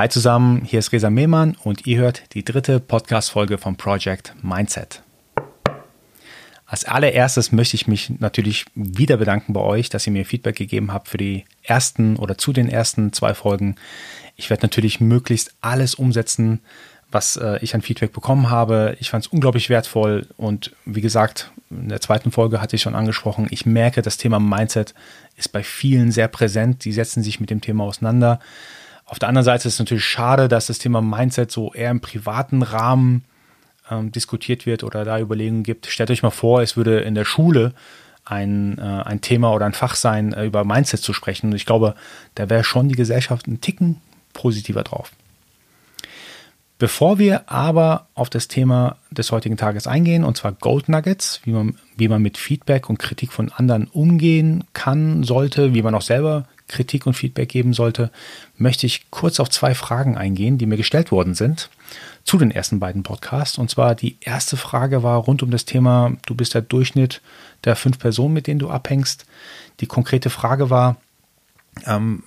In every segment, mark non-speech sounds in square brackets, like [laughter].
Hi zusammen, hier ist Resa Mehmann und ihr hört die dritte Podcast-Folge vom Project Mindset. Als allererstes möchte ich mich natürlich wieder bedanken bei euch, dass ihr mir Feedback gegeben habt für die ersten oder zu den ersten zwei Folgen. Ich werde natürlich möglichst alles umsetzen, was äh, ich an Feedback bekommen habe. Ich fand es unglaublich wertvoll und wie gesagt, in der zweiten Folge hatte ich schon angesprochen, ich merke, das Thema Mindset ist bei vielen sehr präsent. Die setzen sich mit dem Thema auseinander. Auf der anderen Seite ist es natürlich schade, dass das Thema Mindset so eher im privaten Rahmen ähm, diskutiert wird oder da Überlegungen gibt. Stellt euch mal vor, es würde in der Schule ein, äh, ein Thema oder ein Fach sein, äh, über Mindset zu sprechen. Und ich glaube, da wäre schon die Gesellschaft ein Ticken positiver drauf. Bevor wir aber auf das Thema des heutigen Tages eingehen, und zwar Gold Nuggets, wie man, wie man mit Feedback und Kritik von anderen umgehen kann, sollte, wie man auch selber Kritik und Feedback geben sollte, möchte ich kurz auf zwei Fragen eingehen, die mir gestellt worden sind zu den ersten beiden Podcasts. Und zwar die erste Frage war rund um das Thema, du bist der Durchschnitt der fünf Personen, mit denen du abhängst. Die konkrete Frage war, ähm,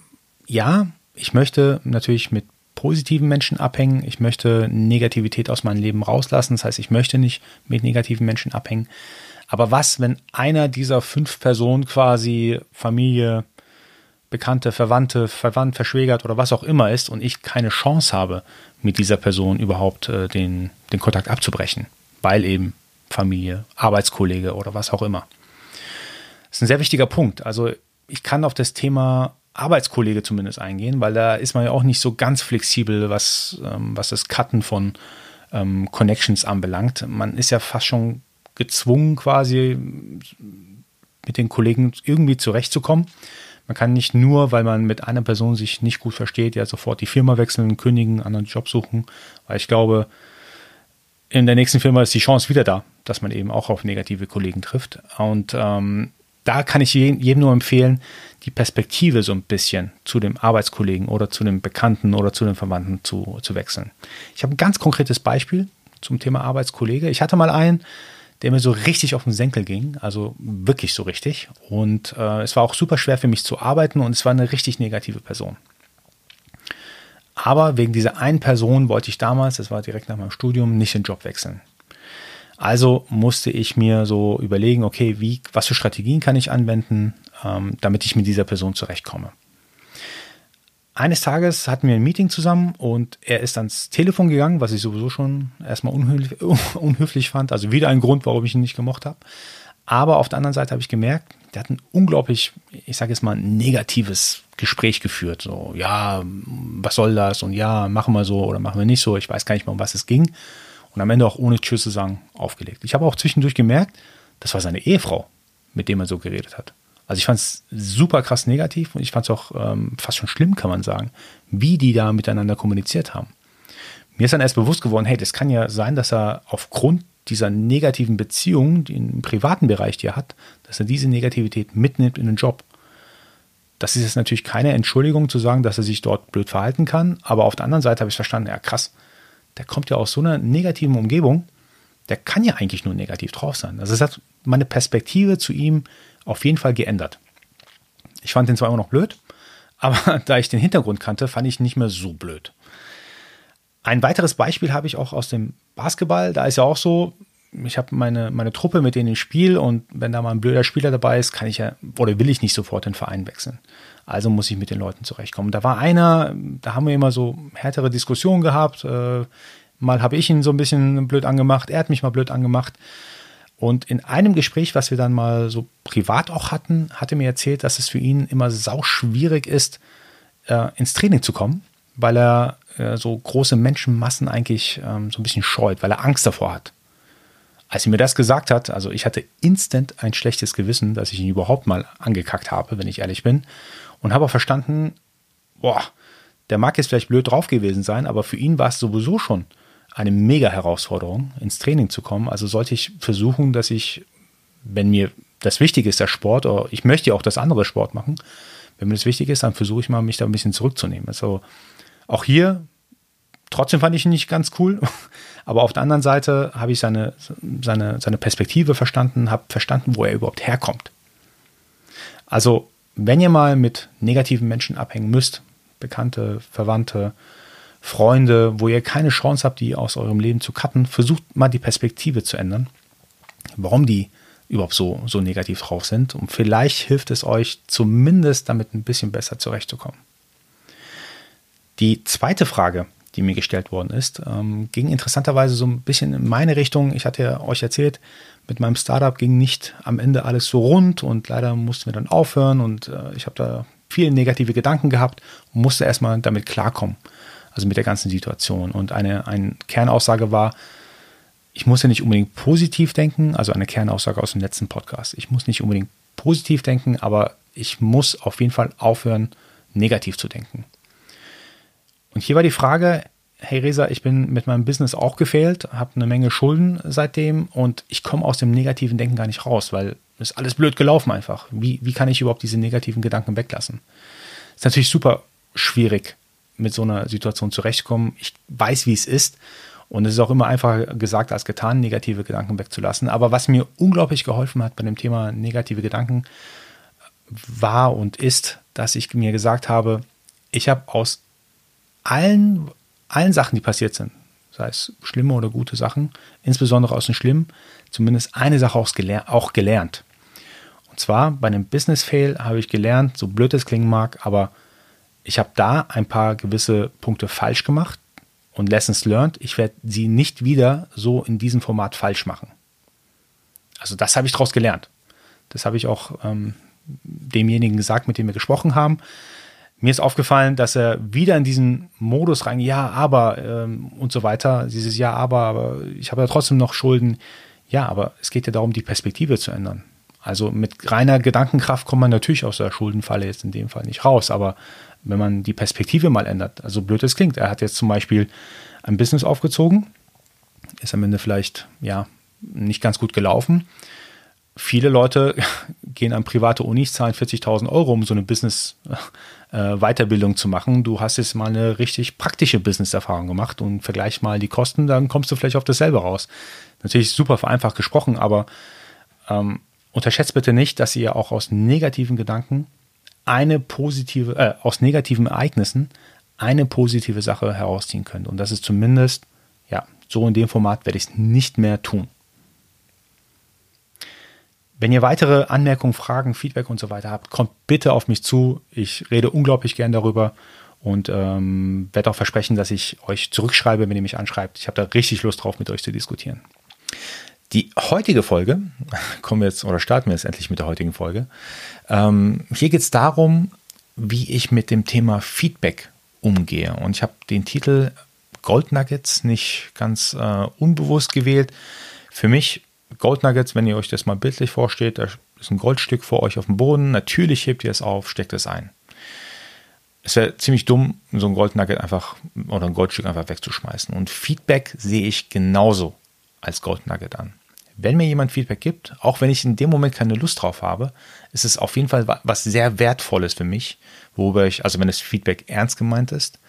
ja, ich möchte natürlich mit positiven Menschen abhängen. Ich möchte Negativität aus meinem Leben rauslassen. Das heißt, ich möchte nicht mit negativen Menschen abhängen. Aber was, wenn einer dieser fünf Personen quasi Familie, Bekannte, Verwandte, Verwandt, Verschwägert oder was auch immer ist und ich keine Chance habe, mit dieser Person überhaupt äh, den, den Kontakt abzubrechen, weil eben Familie, Arbeitskollege oder was auch immer. Das ist ein sehr wichtiger Punkt. Also ich kann auf das Thema Arbeitskollege zumindest eingehen, weil da ist man ja auch nicht so ganz flexibel, was, ähm, was das Cutten von ähm, Connections anbelangt. Man ist ja fast schon gezwungen, quasi mit den Kollegen irgendwie zurechtzukommen. Man kann nicht nur, weil man mit einer Person sich nicht gut versteht, ja sofort die Firma wechseln, kündigen, einen anderen Job suchen, weil ich glaube, in der nächsten Firma ist die Chance wieder da, dass man eben auch auf negative Kollegen trifft. Und ähm, da kann ich jedem nur empfehlen, die Perspektive so ein bisschen zu dem Arbeitskollegen oder zu dem Bekannten oder zu den Verwandten zu, zu wechseln. Ich habe ein ganz konkretes Beispiel zum Thema Arbeitskollege. Ich hatte mal einen, der mir so richtig auf den Senkel ging, also wirklich so richtig. Und äh, es war auch super schwer für mich zu arbeiten und es war eine richtig negative Person. Aber wegen dieser einen Person wollte ich damals, das war direkt nach meinem Studium, nicht den Job wechseln. Also musste ich mir so überlegen, okay, wie, was für Strategien kann ich anwenden, ähm, damit ich mit dieser Person zurechtkomme. Eines Tages hatten wir ein Meeting zusammen und er ist ans Telefon gegangen, was ich sowieso schon erstmal unhöflich, [laughs] unhöflich fand. Also wieder ein Grund, warum ich ihn nicht gemocht habe. Aber auf der anderen Seite habe ich gemerkt, der hat ein unglaublich, ich sage jetzt mal, negatives Gespräch geführt. So, ja, was soll das? Und ja, machen wir so oder machen wir nicht so. Ich weiß gar nicht mehr, um was es ging. Und am Ende auch ohne Tschüss zu sagen aufgelegt. Ich habe auch zwischendurch gemerkt, das war seine Ehefrau, mit dem er so geredet hat. Also ich fand es super krass negativ und ich fand es auch ähm, fast schon schlimm, kann man sagen, wie die da miteinander kommuniziert haben. Mir ist dann erst bewusst geworden, hey, das kann ja sein, dass er aufgrund dieser negativen Beziehung, die im privaten Bereich, die er hat, dass er diese Negativität mitnimmt in den Job. Das ist jetzt natürlich keine Entschuldigung zu sagen, dass er sich dort blöd verhalten kann, aber auf der anderen Seite habe ich verstanden, ja krass, der kommt ja aus so einer negativen Umgebung, der kann ja eigentlich nur negativ drauf sein. Also es hat meine Perspektive zu ihm auf jeden Fall geändert. Ich fand den zwar immer noch blöd, [laughs] aber da ich den Hintergrund kannte, fand ich ihn nicht mehr so blöd. Ein weiteres Beispiel habe ich auch aus dem Basketball. Da ist ja auch so, ich habe meine, meine Truppe, mit denen ich spiele und wenn da mal ein blöder Spieler dabei ist, kann ich ja oder will ich nicht sofort den Verein wechseln. Also muss ich mit den Leuten zurechtkommen. Da war einer, da haben wir immer so härtere Diskussionen gehabt. Äh, mal habe ich ihn so ein bisschen blöd angemacht, er hat mich mal blöd angemacht. Und in einem Gespräch, was wir dann mal so privat auch hatten, hat er mir erzählt, dass es für ihn immer sau schwierig ist, äh, ins Training zu kommen, weil er äh, so große Menschenmassen eigentlich ähm, so ein bisschen scheut, weil er Angst davor hat. Als er mir das gesagt hat, also ich hatte instant ein schlechtes Gewissen, dass ich ihn überhaupt mal angekackt habe, wenn ich ehrlich bin, und habe auch verstanden, boah, der mag jetzt vielleicht blöd drauf gewesen sein, aber für ihn war es sowieso schon eine mega Herausforderung, ins Training zu kommen. Also sollte ich versuchen, dass ich, wenn mir das wichtig ist, der Sport, oder ich möchte ja auch das andere Sport machen, wenn mir das wichtig ist, dann versuche ich mal, mich da ein bisschen zurückzunehmen. Also auch hier, trotzdem fand ich ihn nicht ganz cool, [laughs] aber auf der anderen Seite habe ich seine, seine, seine Perspektive verstanden, habe verstanden, wo er überhaupt herkommt. Also, wenn ihr mal mit negativen Menschen abhängen müsst, Bekannte, Verwandte, Freunde, wo ihr keine Chance habt, die aus eurem Leben zu cutten, versucht mal die Perspektive zu ändern. Warum die überhaupt so, so negativ drauf sind. Und vielleicht hilft es euch zumindest damit ein bisschen besser zurechtzukommen. Die zweite Frage, die mir gestellt worden ist, ähm, ging interessanterweise so ein bisschen in meine Richtung. Ich hatte ja euch erzählt, mit meinem Startup ging nicht am Ende alles so rund und leider mussten wir dann aufhören und äh, ich habe da viele negative Gedanken gehabt und musste erstmal damit klarkommen, also mit der ganzen Situation. Und eine, eine Kernaussage war, ich muss ja nicht unbedingt positiv denken, also eine Kernaussage aus dem letzten Podcast. Ich muss nicht unbedingt positiv denken, aber ich muss auf jeden Fall aufhören, negativ zu denken. Und hier war die Frage, hey Resa, ich bin mit meinem Business auch gefehlt, habe eine Menge Schulden seitdem und ich komme aus dem negativen Denken gar nicht raus, weil ist alles blöd gelaufen einfach. Wie, wie kann ich überhaupt diese negativen Gedanken weglassen? Ist natürlich super schwierig, mit so einer Situation zurechtkommen. Ich weiß, wie es ist. Und es ist auch immer einfacher gesagt als getan, negative Gedanken wegzulassen. Aber was mir unglaublich geholfen hat bei dem Thema negative Gedanken, war und ist, dass ich mir gesagt habe, ich habe aus allen, allen Sachen, die passiert sind, sei es schlimme oder gute Sachen, insbesondere aus den schlimmen, zumindest eine Sache auch gelernt. Und zwar bei einem Business Fail habe ich gelernt, so blöd es klingen mag, aber ich habe da ein paar gewisse Punkte falsch gemacht und Lessons learned. Ich werde sie nicht wieder so in diesem Format falsch machen. Also das habe ich daraus gelernt. Das habe ich auch ähm, demjenigen gesagt, mit dem wir gesprochen haben. Mir ist aufgefallen, dass er wieder in diesen Modus rein, ja, aber ähm, und so weiter, dieses Ja, aber, aber ich habe ja trotzdem noch Schulden. Ja, aber es geht ja darum, die Perspektive zu ändern. Also mit reiner Gedankenkraft kommt man natürlich aus der Schuldenfalle jetzt in dem Fall nicht raus, aber wenn man die Perspektive mal ändert, also blöd es klingt, er hat jetzt zum Beispiel ein Business aufgezogen, ist am Ende vielleicht ja nicht ganz gut gelaufen. Viele Leute [laughs] gehen an private Unis, zahlen 40.000 Euro, um so eine Business-Weiterbildung äh, zu machen. Du hast jetzt mal eine richtig praktische Business-Erfahrung gemacht und vergleich mal die Kosten, dann kommst du vielleicht auf dasselbe raus. Natürlich super vereinfacht gesprochen, aber ähm, unterschätzt bitte nicht, dass ihr auch aus negativen Gedanken eine positive, äh, aus negativen Ereignissen eine positive Sache herausziehen könnt. Und das ist zumindest, ja, so in dem Format werde ich es nicht mehr tun. Wenn ihr weitere Anmerkungen, Fragen, Feedback und so weiter habt, kommt bitte auf mich zu. Ich rede unglaublich gern darüber und ähm, werde auch versprechen, dass ich euch zurückschreibe, wenn ihr mich anschreibt. Ich habe da richtig Lust drauf, mit euch zu diskutieren. Die heutige Folge, kommen wir jetzt oder starten wir jetzt endlich mit der heutigen Folge. Ähm, hier geht es darum, wie ich mit dem Thema Feedback umgehe. Und ich habe den Titel Gold Nuggets nicht ganz äh, unbewusst gewählt. Für mich Gold Nuggets, wenn ihr euch das mal bildlich vorstellt, da ist ein Goldstück vor euch auf dem Boden. Natürlich hebt ihr es auf, steckt es ein. Es wäre ziemlich dumm, so ein Gold Nugget einfach oder ein Goldstück einfach wegzuschmeißen. Und Feedback sehe ich genauso als Gold Nugget an wenn mir jemand Feedback gibt, auch wenn ich in dem Moment keine Lust drauf habe, ist es auf jeden Fall was sehr Wertvolles für mich, worüber ich, also wenn das Feedback ernst gemeint ist,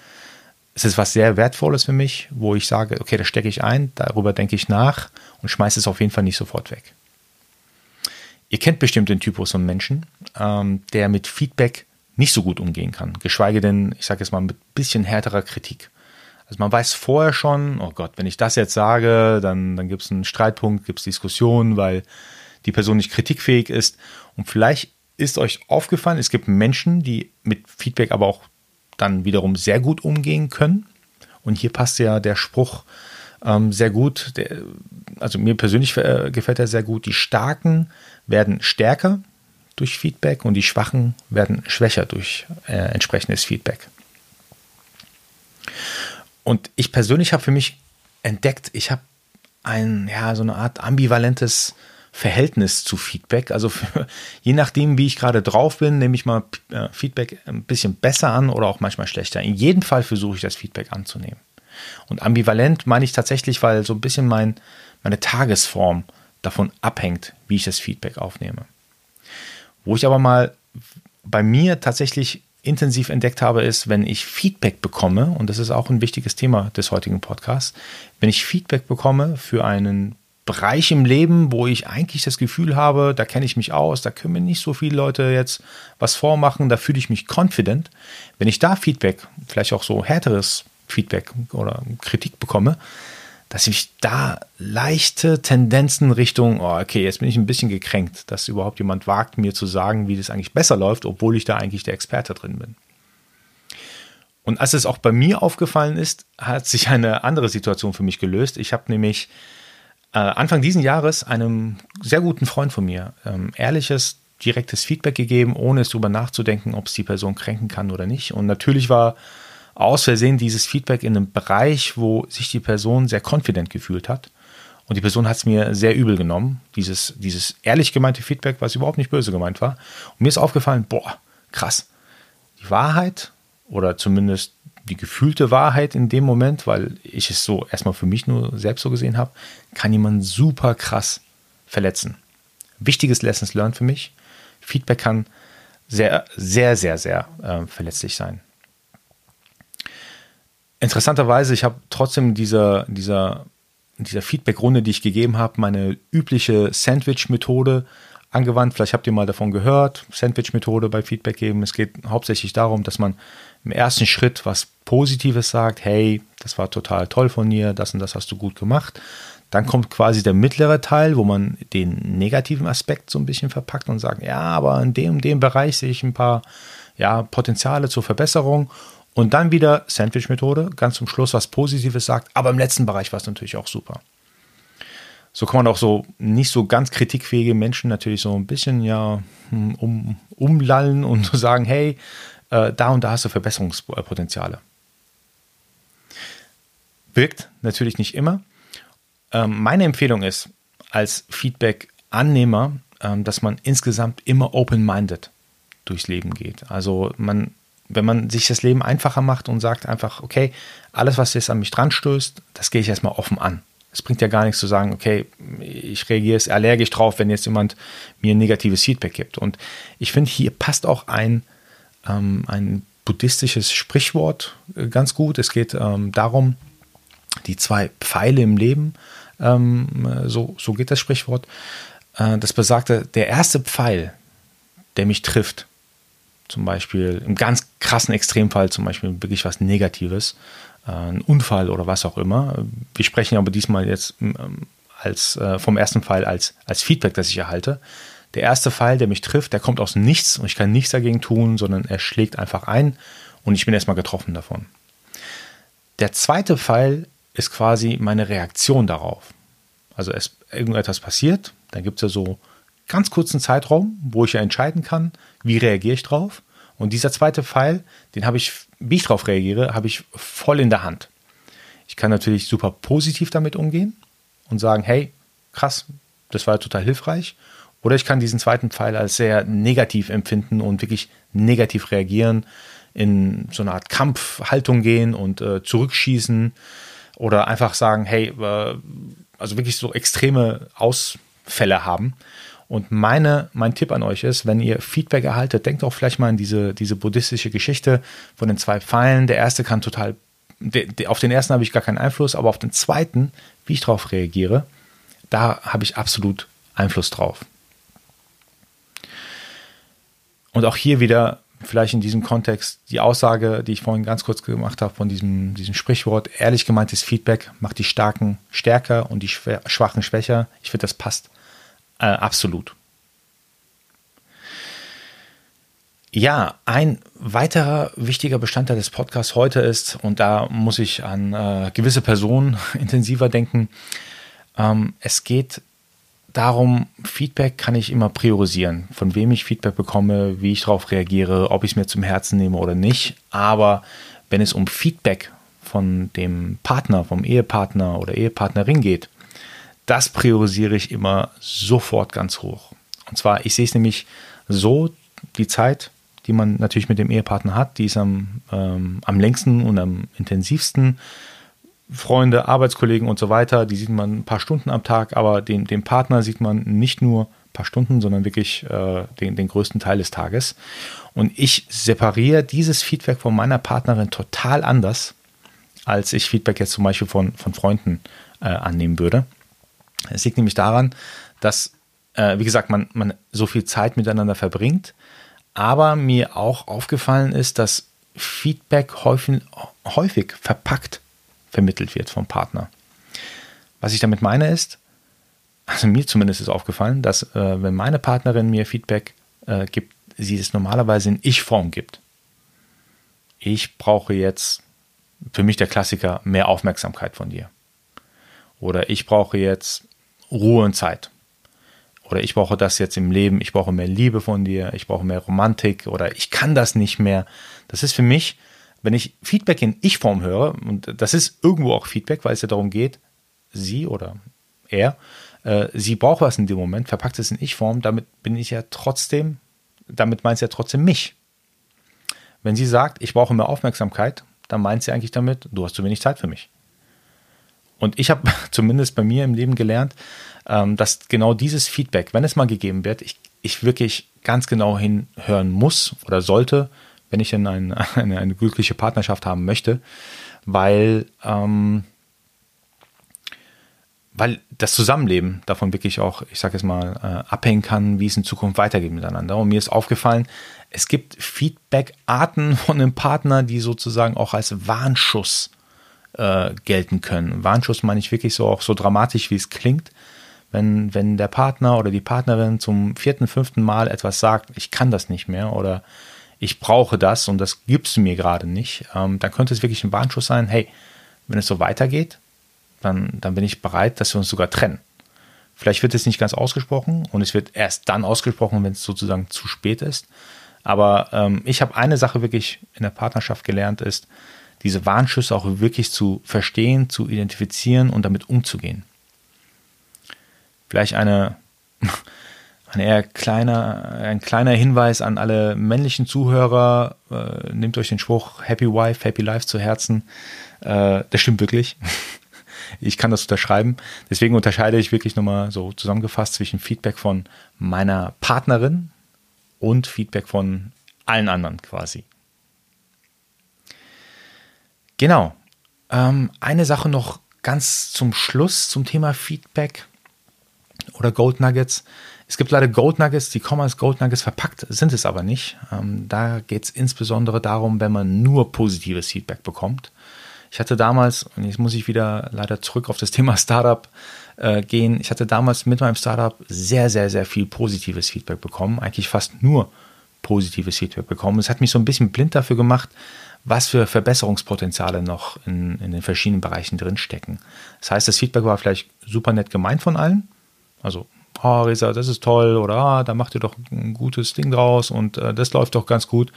es ist was sehr Wertvolles für mich, wo ich sage, okay, da stecke ich ein, darüber denke ich nach und schmeiße es auf jeden Fall nicht sofort weg. Ihr kennt bestimmt den Typus von Menschen, ähm, der mit Feedback nicht so gut umgehen kann, geschweige denn, ich sage jetzt mal, mit bisschen härterer Kritik. Also man weiß vorher schon, oh Gott, wenn ich das jetzt sage, dann, dann gibt es einen Streitpunkt, gibt es Diskussionen, weil die Person nicht kritikfähig ist. Und vielleicht ist euch aufgefallen, es gibt Menschen, die mit Feedback aber auch dann wiederum sehr gut umgehen können. Und hier passt ja der Spruch ähm, sehr gut, der, also mir persönlich äh, gefällt er sehr gut. Die Starken werden stärker durch Feedback und die Schwachen werden schwächer durch äh, entsprechendes Feedback. Und ich persönlich habe für mich entdeckt, ich habe ein, ja, so eine Art ambivalentes Verhältnis zu Feedback. Also für, je nachdem, wie ich gerade drauf bin, nehme ich mal äh, Feedback ein bisschen besser an oder auch manchmal schlechter. In jedem Fall versuche ich das Feedback anzunehmen. Und ambivalent meine ich tatsächlich, weil so ein bisschen mein, meine Tagesform davon abhängt, wie ich das Feedback aufnehme. Wo ich aber mal bei mir tatsächlich intensiv entdeckt habe, ist, wenn ich Feedback bekomme, und das ist auch ein wichtiges Thema des heutigen Podcasts, wenn ich Feedback bekomme für einen Bereich im Leben, wo ich eigentlich das Gefühl habe, da kenne ich mich aus, da können mir nicht so viele Leute jetzt was vormachen, da fühle ich mich confident. Wenn ich da Feedback, vielleicht auch so härteres Feedback oder Kritik bekomme, dass ich da leichte Tendenzen Richtung, oh, okay, jetzt bin ich ein bisschen gekränkt, dass überhaupt jemand wagt, mir zu sagen, wie das eigentlich besser läuft, obwohl ich da eigentlich der Experte drin bin. Und als es auch bei mir aufgefallen ist, hat sich eine andere Situation für mich gelöst. Ich habe nämlich äh, Anfang diesen Jahres einem sehr guten Freund von mir ähm, ehrliches, direktes Feedback gegeben, ohne es darüber nachzudenken, ob es die Person kränken kann oder nicht. Und natürlich war aus Versehen dieses Feedback in einem Bereich, wo sich die Person sehr confident gefühlt hat. Und die Person hat es mir sehr übel genommen, dieses, dieses ehrlich gemeinte Feedback, was überhaupt nicht böse gemeint war. Und mir ist aufgefallen, boah, krass. Die Wahrheit oder zumindest die gefühlte Wahrheit in dem Moment, weil ich es so erstmal für mich nur selbst so gesehen habe, kann jemand super krass verletzen. Wichtiges Lessons learned für mich. Feedback kann sehr, sehr, sehr, sehr äh, verletzlich sein. Interessanterweise, ich habe trotzdem dieser, dieser, dieser Feedback-Runde, die ich gegeben habe, meine übliche Sandwich-Methode angewandt. Vielleicht habt ihr mal davon gehört, Sandwich-Methode bei Feedback geben. Es geht hauptsächlich darum, dass man im ersten Schritt was Positives sagt, hey, das war total toll von dir, das und das hast du gut gemacht. Dann kommt quasi der mittlere Teil, wo man den negativen Aspekt so ein bisschen verpackt und sagt, ja, aber in dem, dem Bereich sehe ich ein paar ja, Potenziale zur Verbesserung. Und dann wieder Sandwich-Methode, ganz zum Schluss was Positives sagt, aber im letzten Bereich war es natürlich auch super. So kann man auch so nicht so ganz kritikfähige Menschen natürlich so ein bisschen ja hm, um, umlallen und so [laughs] sagen, hey, äh, da und da hast du Verbesserungspotenziale. Wirkt natürlich nicht immer. Ähm, meine Empfehlung ist als Feedback-Annehmer, ähm, dass man insgesamt immer open-minded durchs Leben geht. Also man, wenn man sich das Leben einfacher macht und sagt einfach, okay, alles, was jetzt an mich dran stößt, das gehe ich erstmal offen an. Es bringt ja gar nichts zu sagen, okay, ich reagiere jetzt allergisch drauf, wenn jetzt jemand mir negatives Feedback gibt. Und ich finde, hier passt auch ein, ähm, ein buddhistisches Sprichwort äh, ganz gut. Es geht ähm, darum, die zwei Pfeile im Leben, ähm, so, so geht das Sprichwort. Äh, das besagte, der erste Pfeil, der mich trifft, zum Beispiel im ganz krassen Extremfall, zum Beispiel wirklich was Negatives, äh, ein Unfall oder was auch immer. Wir sprechen aber diesmal jetzt ähm, als, äh, vom ersten Pfeil als, als Feedback, das ich erhalte. Der erste Pfeil, der mich trifft, der kommt aus nichts und ich kann nichts dagegen tun, sondern er schlägt einfach ein und ich bin erstmal getroffen davon. Der zweite Pfeil ist quasi meine Reaktion darauf. Also es irgendetwas passiert, dann gibt es ja so ganz kurzen Zeitraum, wo ich ja entscheiden kann, wie reagiere ich drauf. Und dieser zweite Pfeil, den habe ich, wie ich darauf reagiere, habe ich voll in der Hand. Ich kann natürlich super positiv damit umgehen und sagen, hey, krass, das war total hilfreich. Oder ich kann diesen zweiten Pfeil als sehr negativ empfinden und wirklich negativ reagieren, in so eine Art Kampfhaltung gehen und äh, zurückschießen oder einfach sagen, hey, äh, also wirklich so extreme Ausfälle haben. Und meine, mein Tipp an euch ist, wenn ihr Feedback erhaltet, denkt auch vielleicht mal an diese, diese buddhistische Geschichte von den zwei Pfeilen. Der erste kann total, de, de, auf den ersten habe ich gar keinen Einfluss, aber auf den zweiten, wie ich darauf reagiere, da habe ich absolut Einfluss drauf. Und auch hier wieder vielleicht in diesem Kontext die Aussage, die ich vorhin ganz kurz gemacht habe von diesem, diesem Sprichwort, ehrlich gemeintes Feedback macht die Starken stärker und die Schwachen schwächer. Ich finde, das passt äh, absolut. Ja, ein weiterer wichtiger Bestandteil des Podcasts heute ist, und da muss ich an äh, gewisse Personen [laughs] intensiver denken, ähm, es geht darum, Feedback kann ich immer priorisieren, von wem ich Feedback bekomme, wie ich darauf reagiere, ob ich es mir zum Herzen nehme oder nicht. Aber wenn es um Feedback von dem Partner, vom Ehepartner oder Ehepartnerin geht, das priorisiere ich immer sofort ganz hoch. Und zwar, ich sehe es nämlich so, die Zeit, die man natürlich mit dem Ehepartner hat, die ist am, ähm, am längsten und am intensivsten. Freunde, Arbeitskollegen und so weiter, die sieht man ein paar Stunden am Tag, aber den, den Partner sieht man nicht nur ein paar Stunden, sondern wirklich äh, den, den größten Teil des Tages. Und ich separiere dieses Feedback von meiner Partnerin total anders, als ich Feedback jetzt zum Beispiel von, von Freunden äh, annehmen würde. Es liegt nämlich daran, dass, äh, wie gesagt, man, man so viel Zeit miteinander verbringt, aber mir auch aufgefallen ist, dass Feedback häufig, häufig verpackt vermittelt wird vom Partner. Was ich damit meine ist, also mir zumindest ist aufgefallen, dass äh, wenn meine Partnerin mir Feedback äh, gibt, sie es normalerweise in Ich-Form gibt. Ich brauche jetzt, für mich der Klassiker, mehr Aufmerksamkeit von dir. Oder ich brauche jetzt Ruhe und Zeit. Oder ich brauche das jetzt im Leben, ich brauche mehr Liebe von dir, ich brauche mehr Romantik oder ich kann das nicht mehr. Das ist für mich, wenn ich Feedback in Ich-Form höre, und das ist irgendwo auch Feedback, weil es ja darum geht, sie oder er, äh, sie braucht was in dem Moment, verpackt es in Ich-Form, damit bin ich ja trotzdem, damit meint sie ja trotzdem mich. Wenn sie sagt, ich brauche mehr Aufmerksamkeit, dann meint sie eigentlich damit, du hast zu wenig Zeit für mich. Und ich habe [laughs] zumindest bei mir im Leben gelernt, ähm, dass genau dieses Feedback, wenn es mal gegeben wird, ich, ich wirklich ganz genau hinhören muss oder sollte, wenn ich denn ein, [laughs] eine, eine glückliche Partnerschaft haben möchte, weil, ähm, weil das Zusammenleben davon wirklich auch, ich sage jetzt mal, äh, abhängen kann, wie es in Zukunft weitergeht miteinander. Und mir ist aufgefallen, es gibt Feedback-Arten [laughs] von einem Partner, die sozusagen auch als Warnschuss äh, gelten können. Warnschuss meine ich wirklich so auch so dramatisch, wie es klingt. Wenn, wenn der Partner oder die Partnerin zum vierten, fünften Mal etwas sagt, ich kann das nicht mehr oder ich brauche das und das gibst du mir gerade nicht, ähm, dann könnte es wirklich ein Warnschuss sein, hey, wenn es so weitergeht, dann, dann bin ich bereit, dass wir uns sogar trennen. Vielleicht wird es nicht ganz ausgesprochen und es wird erst dann ausgesprochen, wenn es sozusagen zu spät ist. Aber ähm, ich habe eine Sache wirklich in der Partnerschaft gelernt, ist, diese Warnschüsse auch wirklich zu verstehen, zu identifizieren und damit umzugehen. Vielleicht eine, [laughs] ein eher kleiner, ein kleiner Hinweis an alle männlichen Zuhörer, äh, nehmt euch den Spruch Happy Wife, Happy Life zu Herzen. Äh, das stimmt wirklich. [laughs] Ich kann das unterschreiben. Deswegen unterscheide ich wirklich nochmal so zusammengefasst zwischen Feedback von meiner Partnerin und Feedback von allen anderen quasi. Genau. Ähm, eine Sache noch ganz zum Schluss zum Thema Feedback oder Gold Nuggets. Es gibt leider Gold Nuggets, die kommen als Gold Nuggets verpackt, sind es aber nicht. Ähm, da geht es insbesondere darum, wenn man nur positives Feedback bekommt. Ich hatte damals, und jetzt muss ich wieder leider zurück auf das Thema [laughs] Startup äh, gehen, ich hatte damals mit meinem Startup sehr, sehr, sehr viel positives Feedback bekommen, eigentlich fast nur positives Feedback bekommen. Es hat mich so ein bisschen blind dafür gemacht, was für Verbesserungspotenziale noch in, in den verschiedenen Bereichen drinstecken. Das heißt, das Feedback war vielleicht super nett gemeint von allen. Also, oh, Resa, das ist toll oder ah, da macht ihr doch ein gutes Ding draus und äh, das läuft doch ganz gut.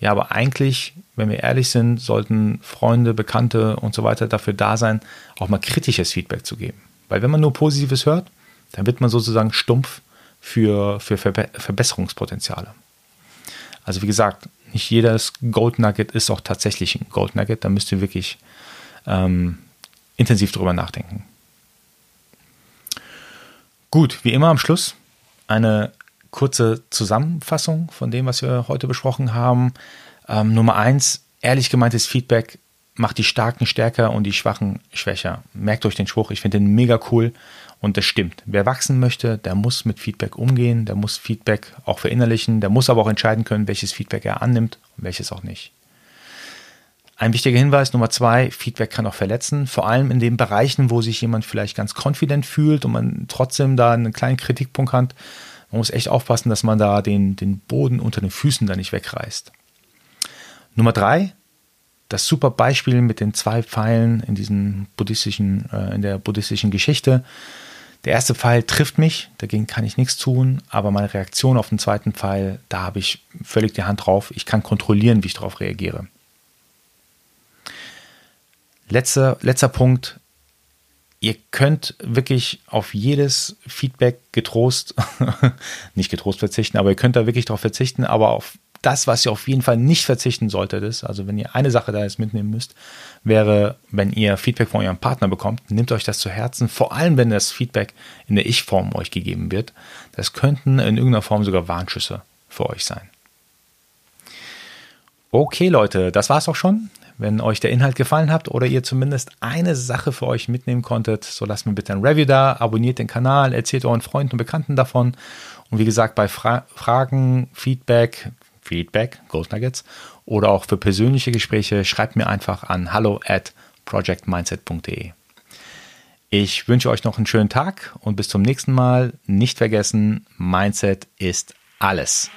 Ja, aber eigentlich, wenn wir ehrlich sind, sollten Freunde, Bekannte und so weiter dafür da sein, auch mal kritisches Feedback zu geben. Weil wenn man nur Positives hört, dann wird man sozusagen stumpf für, für Verbe Verbesserungspotenziale. Also wie gesagt, nicht jedes Gold Nugget ist auch tatsächlich ein Gold Nugget. Da müsst ihr wirklich ähm, intensiv drüber nachdenken. Gut, wie immer am Schluss eine kurze Zusammenfassung von dem, was wir heute besprochen haben. Ähm, Nummer eins, ehrlich gemeintes Feedback macht die Starken stärker und die Schwachen schwächer. Merkt euch den Spruch, ich finde den mega cool und das stimmt. Wer wachsen möchte, der muss mit Feedback umgehen, der muss Feedback auch verinnerlichen, der muss aber auch entscheiden können, welches Feedback er annimmt und welches auch nicht. Ein wichtiger Hinweis Nummer zwei, Feedback kann auch verletzen, vor allem in den Bereichen, wo sich jemand vielleicht ganz confident fühlt und man trotzdem da einen kleinen Kritikpunkt hat. Man muss echt aufpassen, dass man da den, den Boden unter den Füßen da nicht wegreißt. Nummer drei, das super Beispiel mit den zwei Pfeilen in diesem buddhistischen, äh, in der buddhistischen Geschichte. Der erste Pfeil trifft mich, dagegen kann ich nichts tun, aber meine Reaktion auf den zweiten Pfeil, da habe ich völlig die Hand drauf. Ich kann kontrollieren, wie ich darauf reagiere. Letzter, letzter Punkt. Ihr könnt wirklich auf jedes Feedback getrost, [laughs] nicht getrost verzichten, aber ihr könnt da wirklich darauf verzichten, aber auf das, was ihr auf jeden Fall nicht verzichten solltet, ist, also wenn ihr eine Sache da jetzt mitnehmen müsst, wäre, wenn ihr Feedback von eurem Partner bekommt, nehmt euch das zu Herzen, vor allem wenn das Feedback in der Ich-Form euch gegeben wird. Das könnten in irgendeiner Form sogar Warnschüsse für euch sein. Okay, Leute, das war's auch schon. Wenn euch der Inhalt gefallen hat oder ihr zumindest eine Sache für euch mitnehmen konntet, so lasst mir bitte ein Review da, abonniert den Kanal, erzählt euren Freunden und Bekannten davon. Und wie gesagt, bei Fra Fragen, Feedback, Feedback, Gold Nuggets oder auch für persönliche Gespräche, schreibt mir einfach an hallo at projectmindset.de. Ich wünsche euch noch einen schönen Tag und bis zum nächsten Mal. Nicht vergessen, Mindset ist alles.